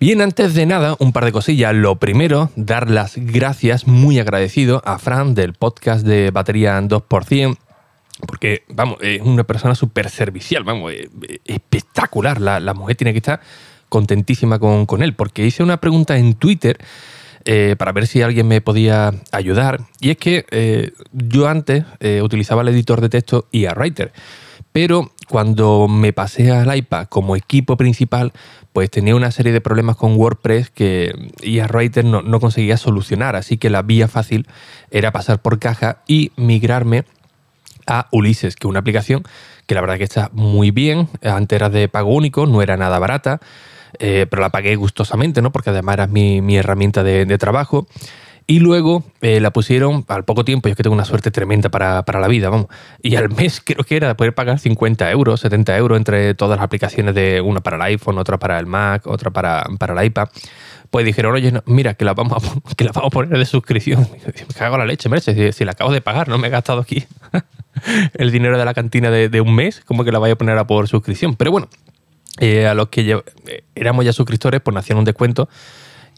Bien, antes de nada, un par de cosillas. Lo primero, dar las gracias muy agradecido a Fran del podcast de Batería 2%. Porque, vamos, es una persona súper servicial, vamos, eh, espectacular. La, mujer tiene que estar contentísima con, él. Porque hice una pregunta en Twitter eh, para ver si alguien me podía ayudar. Y es que eh, yo antes utilizaba el editor de texto y a Writer. Pero cuando me pasé al iPad como equipo principal, pues tenía una serie de problemas con WordPress que Writer no, no conseguía solucionar. Así que la vía fácil era pasar por caja y migrarme a Ulises, que es una aplicación que la verdad que está muy bien. Antes era de pago único, no era nada barata, eh, pero la pagué gustosamente, ¿no? Porque además era mi, herramienta de trabajo. Y luego eh, la pusieron al poco tiempo, yo es que tengo una suerte tremenda para, la vida, vamos. Y al mes creo que era poder pagar 50 euros, 70 euros entre todas las aplicaciones de una para el iPhone, otra para el Mac, otra para, para el iPad. Pues dijeron, oye, mira, que la, vamos a, que la vamos a poner de suscripción. Me cago la leche, merece, si, la acabo de pagar, no me he gastado aquí el dinero de la cantina de, un mes, como que la vaya a poner a por suscripción. Pero bueno, eh, a los que eh, éramos ya suscriptores, pues nos hacían un descuento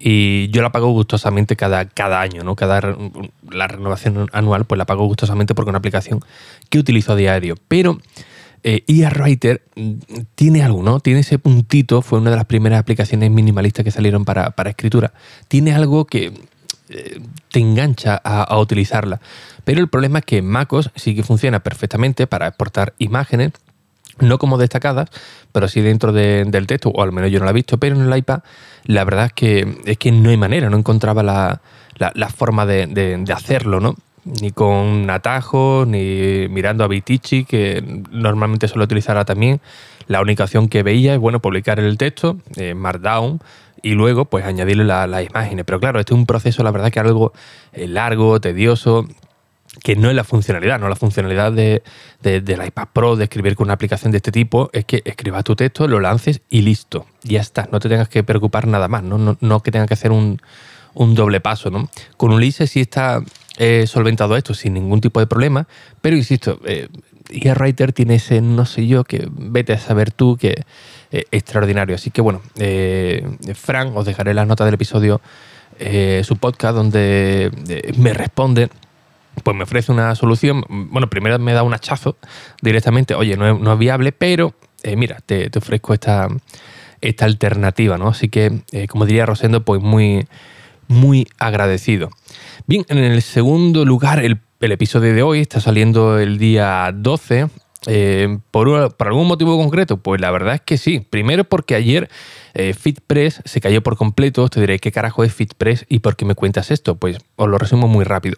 y yo la pago gustosamente cada, cada año, ¿no? Cada la renovación anual, pues la pago gustosamente porque es una aplicación que utilizo a diario. Pero eh, Writer mm, tiene algo, ¿no? Tiene ese puntito, fue una de las primeras aplicaciones minimalistas que salieron para, escritura. Tiene algo que eh, te engancha a, utilizarla. Pero el problema es que MacOS sí que funciona perfectamente para exportar imágenes no como destacadas, pero sí dentro del texto, o al menos yo no la he visto, pero en el iPad la verdad es que, es que no hay manera, no encontraba la, forma de, hacerlo, ¿no? Ni con atajos, ni mirando a Vitici, que normalmente suelo utilizarla también. La única opción que veía es, bueno, publicar el texto, eh, Markdown, y luego pues añadirle las imágenes. Pero claro, este es un proceso, la verdad, que algo eh, largo, tedioso, que no es la funcionalidad, no la funcionalidad de, del iPad Pro de escribir con una aplicación de este tipo es que escribas tu texto, lo lances y listo. Ya está, no te tengas que preocupar nada más, no, no, que tengas que hacer un, doble paso. ¿no? Con Ulises sí está eh, solventado esto sin ningún tipo de problema, pero insisto, eh, Writer tiene ese no sé yo que vete a saber tú que es extraordinario. Así que bueno, eh, Frank, os dejaré las notas del episodio eh, su podcast donde me responde pues me ofrece una solución. Bueno, primero me da un hachazo directamente, oye, no es, viable, pero eh, mira, te, ofrezco esta, esta alternativa, ¿no? Así que, eh, como diría Rosendo, pues muy, muy agradecido. Bien, en el segundo lugar, el, episodio de hoy está saliendo el día 12. Eh, ¿por, ¿por, algún motivo concreto? Pues la verdad es que sí. Primero porque ayer FitPress se cayó por completo. Te diré qué carajo es FitPress y por qué me cuentas esto. Pues os lo resumo muy rápido.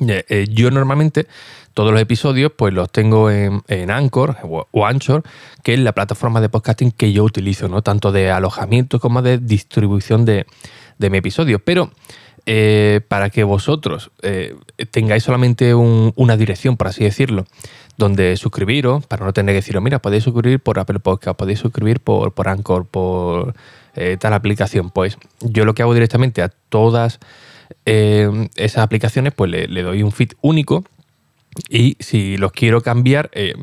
Eh, yo normalmente todos los episodios pues los tengo en, Anchor o, Anchor, que es la plataforma de podcasting que yo utilizo, ¿no? Tanto de alojamiento como de distribución de, mi episodio. Pero eh, para que vosotros eh, tengáis solamente una dirección, por así decirlo, donde suscribiros, para no tener que deciros, mira, podéis suscribir por Apple Podcast, podéis suscribir por, por Anchor, por tal aplicación. Pues yo lo que hago directamente a todas eh, esas aplicaciones, pues le, doy un feed único. Y si los quiero cambiar eh,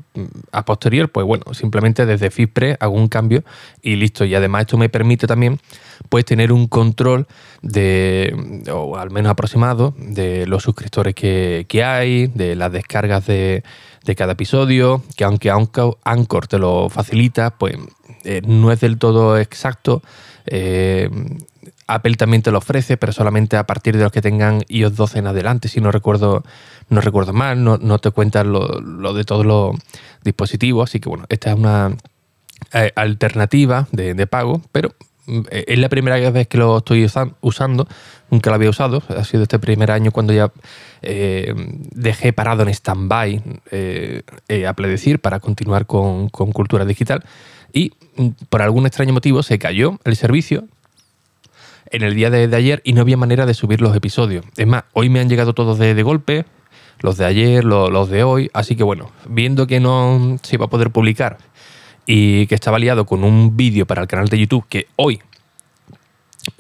a posterior, pues bueno, simplemente desde FeedPress hago un cambio y listo. Y además esto me permite también pues tener un control de, o al menos aproximado, de los suscriptores que, hay, de las descargas de, cada episodio, que aunque Anchor te lo facilita, pues eh, no es del todo exacto. Apple también te lo ofrece, pero solamente a partir de los que tengan iOS 12 en adelante, si no recuerdo, no recuerdo mal, no, te cuentan lo, de todos los dispositivos, así que bueno, esta es una eh, alternativa de, pago, pero mm, es la primera vez que lo estoy usando, nunca lo había usado, ha sido este primer año cuando ya eh, dejé parado en stand-by, eh, Apple decir, para continuar con, con cultura digital, y mm, por algún extraño motivo se cayó el servicio, en el día de, ayer y no había manera de subir los episodios. Es más, hoy me han llegado todos de, golpe, los de ayer, los, de hoy, así que bueno, viendo que no se iba a poder publicar y que estaba liado con un vídeo para el canal de YouTube que hoy,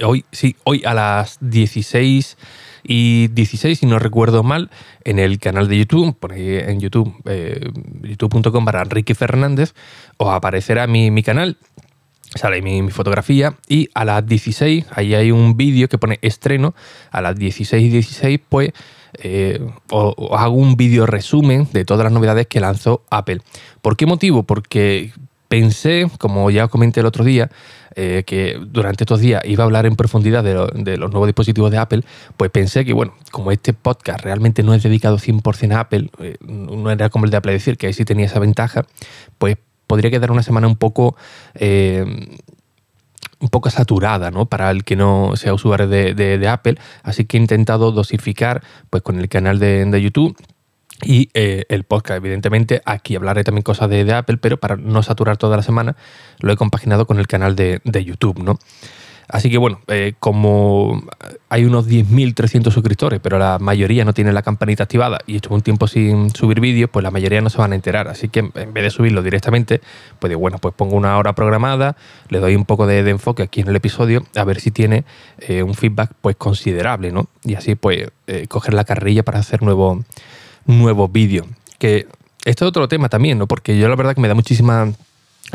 hoy, sí, hoy a las 16 y 16, si no recuerdo mal, en el canal de YouTube, ponéis en YouTube, eh, youtube.com para Enrique Fernández, os aparecerá mi canal sale mi, mi, fotografía y a las 16, ahí hay un vídeo que pone estreno, a las 16 y 16 pues eh, os, hago un vídeo resumen de todas las novedades que lanzó Apple. ¿Por qué motivo? Porque pensé, como ya comenté el otro día, eh, que durante estos días iba a hablar en profundidad de, de, los nuevos dispositivos de Apple, pues pensé que, bueno, como este podcast realmente no es dedicado 100% a Apple, eh, no era como el de Apple decir que ahí sí tenía esa ventaja, pues podría quedar una semana un poco... Eh, un poco saturada, ¿no? Para el que no sea usuario de, Apple. Así que he intentado dosificar pues, con el canal de, YouTube y eh, el podcast, evidentemente, aquí hablaré también cosas de, Apple, pero para no saturar toda la semana, lo he compaginado con el canal de, de YouTube, ¿no? Así que bueno, eh, como hay unos 10.300 suscriptores, pero la mayoría no tiene la campanita activada y estuvo un tiempo sin subir vídeos, pues la mayoría no se van a enterar. Así que en vez de subirlo directamente, pues bueno, pues pongo una hora programada, le doy un poco de, enfoque aquí en el episodio, a ver si tiene eh, un feedback pues considerable, ¿no? Y así pues eh, coger la carrilla para hacer nuevos nuevo vídeos. Que esto es otro tema también, ¿no? Porque yo la verdad que me da muchísima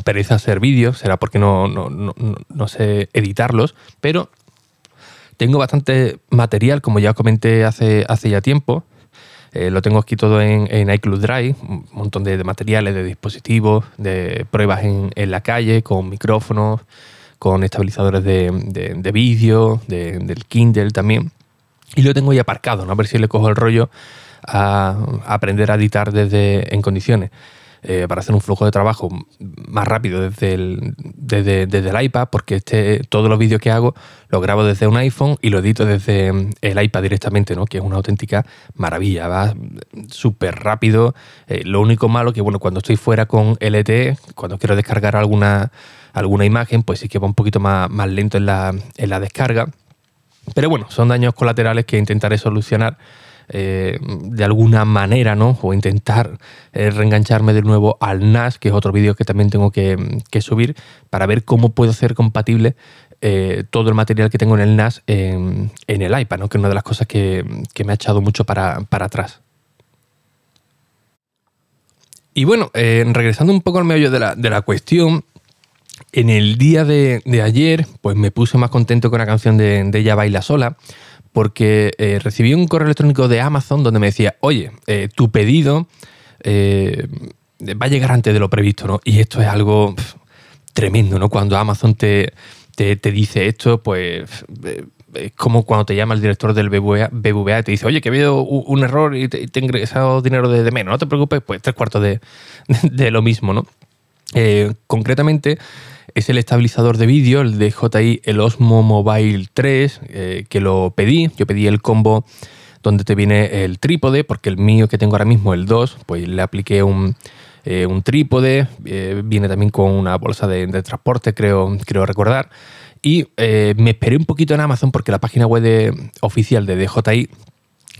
pereza hacer vídeos, será porque no, no, sé editarlos, pero tengo bastante material, como ya comenté hace, hace ya tiempo. Eh, lo tengo aquí todo en, en, iCloud Drive, un montón de, materiales, de dispositivos, de pruebas en, la calle, con micrófonos, con estabilizadores de, de, vídeo, del Kindle también. Y lo tengo ya aparcado, ¿no? a ver si le cojo el rollo a, a aprender a editar desde en condiciones. Eh, para hacer un flujo de trabajo más rápido desde el, desde, el iPad, porque este, todos los vídeos que hago los grabo desde un iPhone y lo edito desde el iPad directamente, ¿no? que es una auténtica maravilla, va súper rápido. Eh, lo único malo que, bueno, cuando estoy fuera con LTE, cuando quiero descargar alguna, alguna imagen, pues sí que va un poquito más, más lento en la, en la descarga. Pero bueno, son daños colaterales que intentaré solucionar eh, de alguna manera, ¿no? O intentar eh, reengancharme de nuevo al NAS, que es otro vídeo que también tengo que, subir, para ver cómo puedo hacer compatible eh, todo el material que tengo en el NAS en, el iPad, ¿no? Que es una de las cosas que, me ha echado mucho para, atrás. Y bueno, regresando un poco al medio de la, cuestión, en el día de, ayer, pues me puse más contento con la canción de, de Ella Baila Sola, porque eh, recibí un correo electrónico de Amazon donde me decía, oye, eh, tu pedido eh, va a llegar antes de lo previsto, ¿no? Y esto es algo tremendo, ¿no? Cuando Amazon te, te, dice esto, pues es como cuando te llama el director del BBVA, BBVA y te dice, oye, que he habido un error y te, he ingresado dinero de, menos, no te preocupes, pues tres cuartos de, de lo mismo, ¿no? concretamente, es el estabilizador de vídeo, el DJI, el Osmo Mobile 3, eh, que lo pedí. Yo pedí el combo donde te viene el trípode, porque el mío que tengo ahora mismo, el 2, pues le apliqué un, eh, trípode, eh, viene también con una bolsa de, transporte, creo, creo recordar. Y me esperé un poquito en Amazon porque la página web oficial de DJI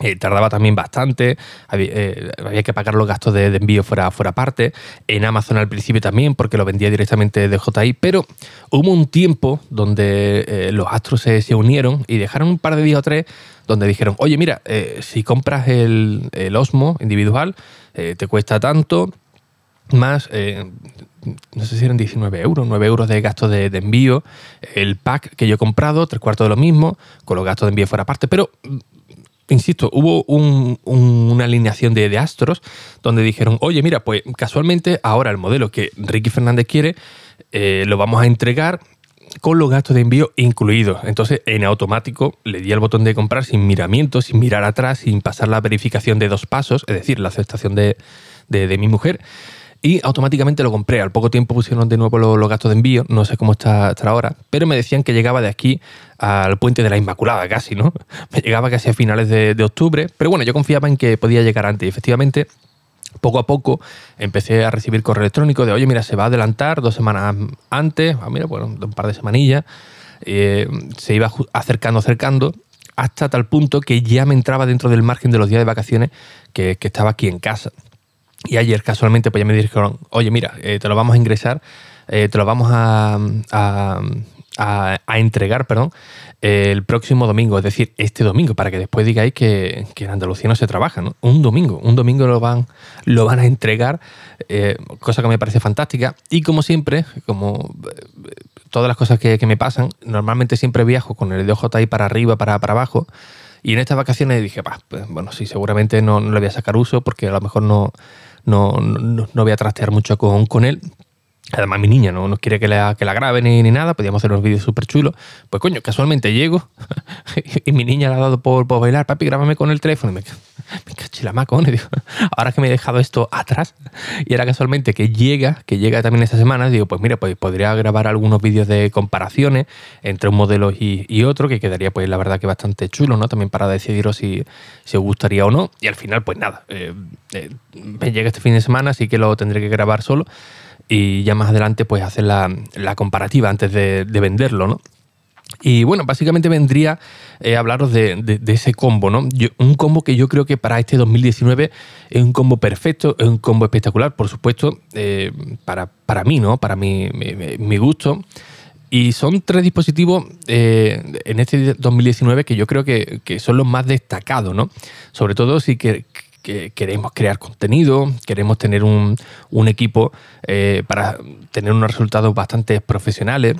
eh, tardaba también bastante, eh, había, que pagar los gastos de, envío fuera, fuera parte. En Amazon al principio también, porque lo vendía directamente de JI, pero hubo un tiempo donde eh, los astros se, unieron y dejaron un par de días o tres donde dijeron, oye, mira, si compras el, Osmo individual, te cuesta tanto, más, no sé si eran 19 euros, 9 euros de gastos de, envío. El pack que yo he comprado, tres cuartos de lo mismo, con los gastos de envío fuera parte, pero insisto, hubo una alineación de, astros donde dijeron, oye, mira, pues casualmente ahora el modelo que Ricky Fernández quiere eh, lo vamos a entregar con los gastos de envío incluidos. Entonces, en automático le di el botón de comprar sin miramiento, sin mirar atrás, sin pasar la verificación de dos pasos, es decir, la aceptación de mi mujer y automáticamente lo compré. Al poco tiempo pusieron de nuevo los, gastos de envío, no sé cómo está hasta ahora, pero me decían que llegaba de aquí al puente de la Inmaculada casi, ¿no? Me llegaba casi a finales de, octubre, pero bueno, yo confiaba en que podía llegar antes y efectivamente poco a poco empecé a recibir correo electrónico de, oye, mira, se va a adelantar dos semanas antes, ah, mira, bueno, un par de semanillas. eh, se iba acercando, acercando, hasta tal punto que ya me entraba dentro del margen de los días de vacaciones que, estaba aquí en casa. Y ayer casualmente pues ya me dijeron, oye mira, eh, te lo vamos a ingresar, te lo vamos a, a, entregar perdón, el próximo domingo, es decir, este domingo, para que después digáis que, en Andalucía no se trabaja, ¿no? Un domingo, un domingo lo van, lo van a entregar, eh, cosa que me parece fantástica. Y como siempre, como eh, todas las cosas que, me pasan, normalmente siempre viajo con el DJI para arriba, para, para abajo. Y en estas vacaciones dije, pues, bueno, sí, seguramente no, le voy a sacar uso porque a lo mejor no, no, no, no voy a trastear mucho con, con él, Además, mi niña no, no quiere que la, que la grabe ni, ni nada, podíamos hacer unos vídeos súper chulos. Pues coño, casualmente llego y mi niña le ha dado por, por bailar, papi, grábame con el teléfono. Y me, me cachila digo, ahora que me he dejado esto atrás, y era casualmente que llega, que llega también esta semana, digo, pues mira, pues podría grabar algunos vídeos de comparaciones entre un modelo y, otro, que quedaría pues la verdad que bastante chulo, ¿no? También para decidiros si, os gustaría o no. Y al final, pues nada, eh, eh, me llega este fin de semana, así que lo tendré que grabar solo y ya más adelante pues hacer la, comparativa antes de, venderlo, ¿no? Y bueno, básicamente vendría eh, a hablaros de, ese combo, ¿no? un combo que yo creo que para este 2019 es un combo perfecto, es un combo espectacular, por supuesto, eh, para, para, mí, ¿no? Para mi, mi, gusto. Y son tres dispositivos eh, en este 2019 que yo creo que, que, son los más destacados, ¿no? Sobre todo si que, que queremos crear contenido, queremos tener un, equipo eh, para tener unos resultados bastante profesionales.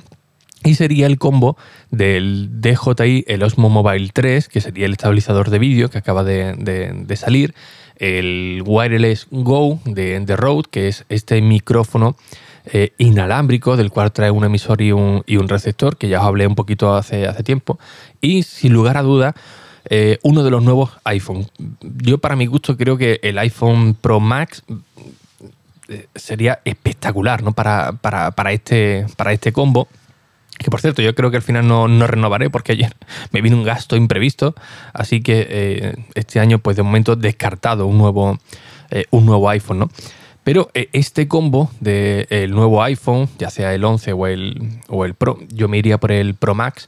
Y sería el combo del DJI, el Osmo Mobile 3, que sería el estabilizador de vídeo que acaba de, salir, el Wireless Go de, de Rode, que es este micrófono eh, inalámbrico del cual trae un emisor y un, y un, receptor, que ya os hablé un poquito hace, hace tiempo. Y sin lugar a duda, eh, uno de los nuevos iPhone. Yo para mi gusto creo que el iPhone Pro Max eh, sería espectacular ¿no? para, para, este, para este combo. Que por cierto, yo creo que al final no, renovaré porque ayer me vino un gasto imprevisto. Así que eh, este año, pues de momento, descartado un nuevo, un nuevo iPhone, ¿no? Pero este combo del nuevo iPhone, ya sea el 11 o el, o el Pro, yo me iría por el Pro Max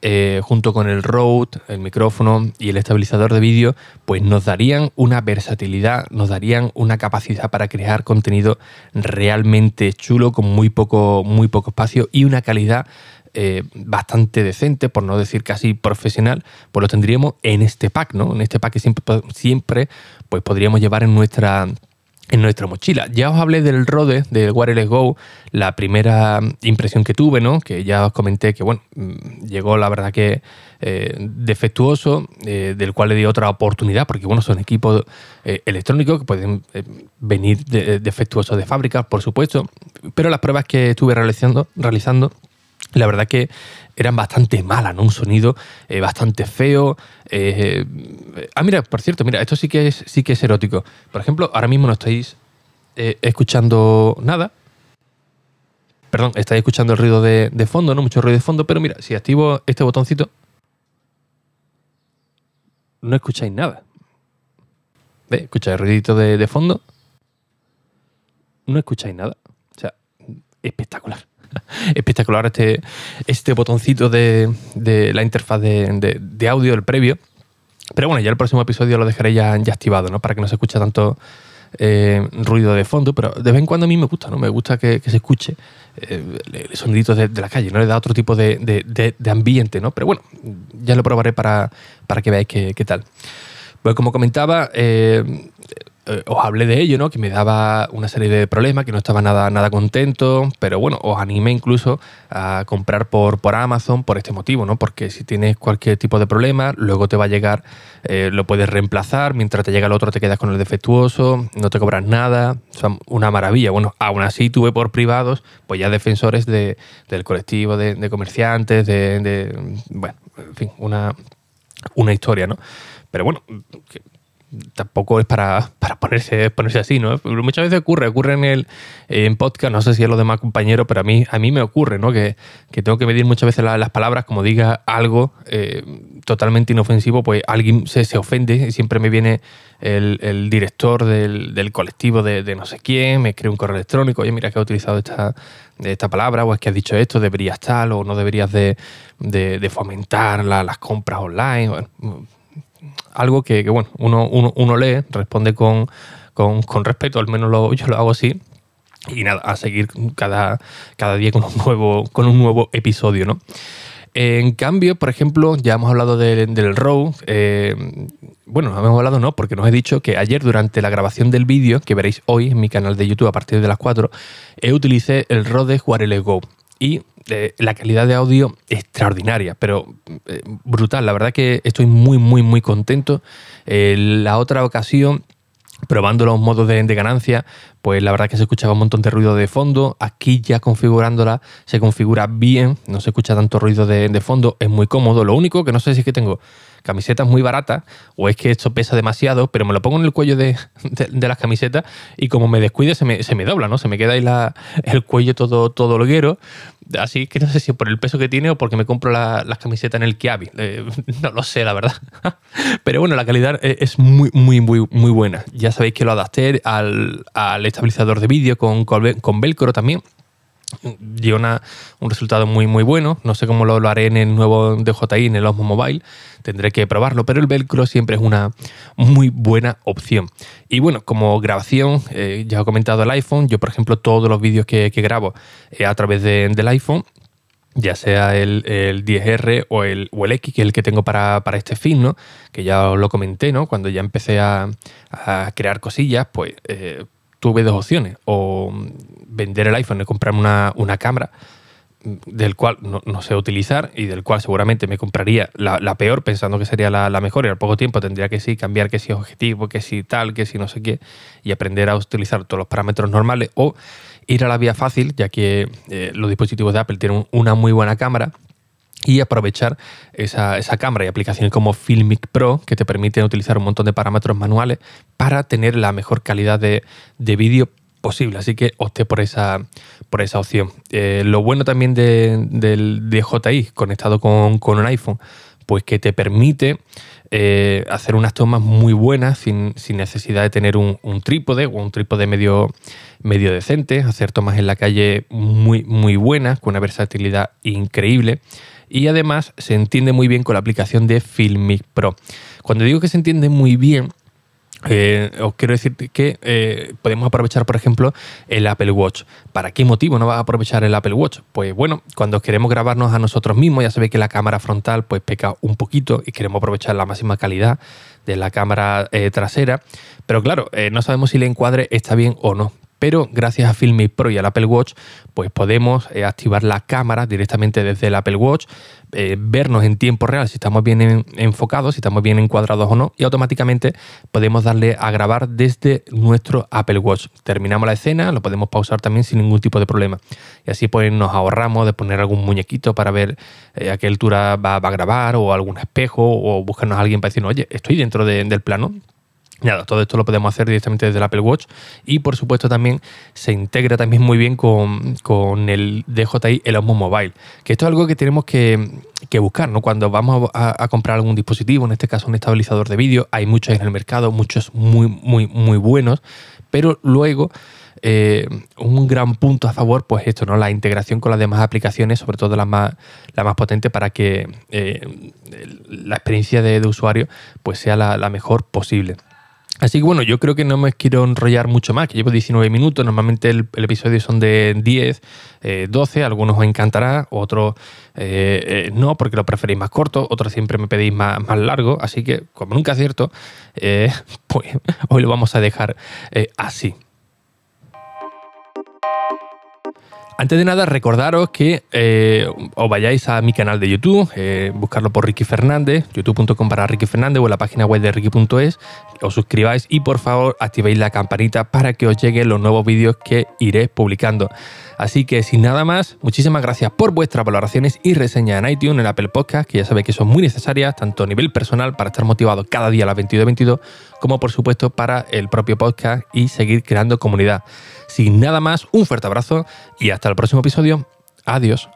eh, junto con el Rode, el micrófono y el estabilizador de vídeo, pues nos darían una versatilidad, nos darían una capacidad para crear contenido realmente chulo con muy poco, muy poco espacio y una calidad eh, bastante decente, por no decir casi profesional, pues lo tendríamos en este pack, ¿no? En este pack que siempre, siempre pues podríamos llevar en nuestra en nuestra mochila. Ya os hablé del Rode, del Wireless Go, la primera impresión que tuve, ¿no? Que ya os comenté que, bueno, mm, llegó la verdad que eh, defectuoso, eh, del cual le di otra oportunidad, porque, bueno, son equipos eh, electrónicos que pueden venir defectuosos de fábrica, por supuesto, pero las pruebas que estuve realizando, realizando la verdad que eran bastante malas, ¿no? Un sonido eh, bastante feo. Eh, ah, mira, por cierto, mira, esto sí que es, sí que es erótico. Por ejemplo, ahora mismo no estáis eh, escuchando nada. Perdón, estáis escuchando el ruido de, fondo, ¿no? Mucho ruido de fondo, pero mira, si activo este botoncito, no escucháis nada. ¿Ves? Escucháis el ruidito de fondo. No escucháis nada. O sea, espectacular. Espectacular este, este botoncito de, la interfaz de, audio, el previo. Pero bueno, ya el próximo episodio lo dejaré ya, ya activado, ¿no? Para que no se escuche tanto eh, ruido de fondo, pero de vez en cuando a mí me gusta, ¿no? Me gusta que, se escuche eh, el sonidito de, la calle, ¿no? Le da otro tipo de, ambiente, ¿no? Pero bueno, ya lo probaré para, para que veáis qué, tal. Pues como comentaba, eh, eh, os hablé de ello, ¿no? Que me daba una serie de problemas, que no estaba nada, nada contento, pero bueno, os animé incluso a comprar por, por Amazon por este motivo, ¿no? Porque si tienes cualquier tipo de problema, luego te va a llegar, eh, lo puedes reemplazar, mientras te llega el otro te quedas con el defectuoso, no te cobras nada, son una maravilla. Bueno, aún así tuve por privados, pues ya defensores del colectivo de, comerciantes, de, de, bueno, en fin, una, una historia, ¿no? Pero bueno, tampoco es para, ponerse, ponerse así, ¿no? Muchas veces ocurre, ocurre en el en podcast, no sé si es los demás compañeros, pero a mí, a mí me ocurre, ¿no? Que, tengo que medir muchas veces las palabras, como diga algo eh, totalmente inofensivo, pues alguien se, se, ofende siempre me viene el, director del, colectivo de, no sé quién, me escribe un correo electrónico, oye, mira que ha utilizado esta, esta palabra, o es que has dicho esto, deberías tal, o no deberías de, fomentar las compras online. Bueno, algo que, bueno, uno, uno, lee, responde con, con, respeto, al menos lo, yo lo hago así. Y nada, a seguir cada, cada día con un nuevo, con un nuevo episodio, ¿no? En cambio, por ejemplo, ya hemos hablado del RAW. Eh, bueno, hemos hablado no, porque nos he dicho que ayer durante la grabación del vídeo, que veréis hoy en mi canal de YouTube a partir de las 4, he utilicé el RAW de Go. Y eh, la calidad de audio extraordinaria, pero eh, brutal. La verdad que estoy muy, muy, muy contento. la otra ocasión probando los modos de, ganancia, pues la verdad que se escuchaba un montón de ruido de fondo. Aquí ya configurándola se configura bien, no se escucha tanto ruido de, de fondo, es muy cómodo. Lo único que no sé si es que tengo camisetas muy baratas o es que esto pesa demasiado, pero me lo pongo en el cuello de, las camisetas y como me descuide se me, se me, dobla, ¿no? Se me queda ahí el cuello todo, todo holguero. Así que no sé si por el peso que tiene o porque me compro las camisetas en el Kiabi. Eh, no lo sé, la verdad. Pero bueno, la calidad e, es muy, muy, muy, muy buena. Ya sabéis que lo adapté al, al estabilizador de vídeo con, con Velcro también dio una, un resultado muy muy bueno. No sé cómo lo, haré en el nuevo DJI, en el Osmo Mobile. Tendré que probarlo, pero el Velcro siempre es una muy buena opción. Y bueno, como grabación, eh, ya he comentado el iPhone. Yo, por ejemplo, todos los vídeos que, grabo eh, a través del iPhone, ya sea el, 10R o el, o el, X, que es el que tengo para, este fin, ¿no? Que ya os lo comenté, ¿no? Cuando ya empecé a, crear cosillas, pues eh, tuve dos opciones. O vender el iPhone y comprarme una, cámara del cual no, sé utilizar y del cual seguramente me compraría la, peor pensando que sería la, mejor y al poco tiempo tendría que sí cambiar que si objetivo, que si tal, que si no sé qué y aprender a utilizar todos los parámetros normales o ir a la vía fácil ya que eh, los dispositivos de Apple tienen una muy buena cámara y aprovechar esa, cámara y aplicaciones como Filmic Pro que te permiten utilizar un montón de parámetros manuales para tener la mejor calidad de, vídeo posible. Así que opté por esa, por esa opción. Eh, lo bueno también del DJI conectado con, un iPhone, pues que te permite eh, hacer unas tomas muy buenas sin, necesidad de tener un, trípode o un trípode medio, medio decente, hacer tomas en la calle muy, muy buenas, con una versatilidad increíble y además se entiende muy bien con la aplicación de Filmic Pro. Cuando digo que se entiende muy bien, eh, os quiero decir que eh, podemos aprovechar, por ejemplo, el Apple Watch. ¿Para qué motivo no vas a aprovechar el Apple Watch? Pues bueno, cuando queremos grabarnos a nosotros mismos, ya sabéis que la cámara frontal pues peca un poquito y queremos aprovechar la máxima calidad de la cámara eh, trasera. Pero claro, no sabemos si el encuadre está bien o no pero gracias a Filmic Pro y al Apple Watch, pues podemos eh, activar la cámara directamente desde el Apple Watch, eh, vernos en tiempo real si estamos bien enfocados, si estamos bien encuadrados o no, y automáticamente podemos darle a grabar desde nuestro Apple Watch. Terminamos la escena, lo podemos pausar también sin ningún tipo de problema. Y así pues nos ahorramos de poner algún muñequito para ver eh, a qué altura va, a grabar, o algún espejo, o buscarnos a alguien para decir, oye, estoy dentro del plano Nada, todo esto lo podemos hacer directamente desde el Apple Watch y por supuesto también se integra también muy bien con, el DJI, el Osmo Mobile, que esto es algo que tenemos que, buscar, ¿no? Cuando vamos a, comprar algún dispositivo, en este caso un estabilizador de vídeo, hay muchos en el mercado, muchos muy, muy, muy buenos, pero luego eh, un gran punto a favor, pues esto, ¿no? La integración con las demás aplicaciones, sobre todo las más, la más potentes, para que eh, la experiencia de, usuario pues sea la mejor posible. Así que bueno, yo creo que no me quiero enrollar mucho más, que llevo 19 minutos, normalmente el, episodio son de 10, 12, eh, algunos os encantará, otros eh, eh, no, porque lo preferís más corto, otros siempre me pedís más, más largo, así que como nunca acierto, pues hoy lo vamos a dejar así. Antes de nada, recordaros que eh, os vayáis a mi canal de YouTube, eh, buscarlo por Ricky Fernández, youtube.com para Ricky Fernández o en la página web de Ricky.es, os suscribáis y por favor activéis la campanita para que os lleguen los nuevos vídeos que iré publicando. Así que sin nada más, muchísimas gracias por vuestras valoraciones y reseñas en iTunes, en Apple Podcast, que ya sabéis que son muy necesarias, tanto a nivel personal para estar motivado cada día a las 22.22, como por supuesto para el propio podcast y seguir creando comunidad. Sin nada más, un fuerte abrazo y hasta el próximo episodio. Adiós.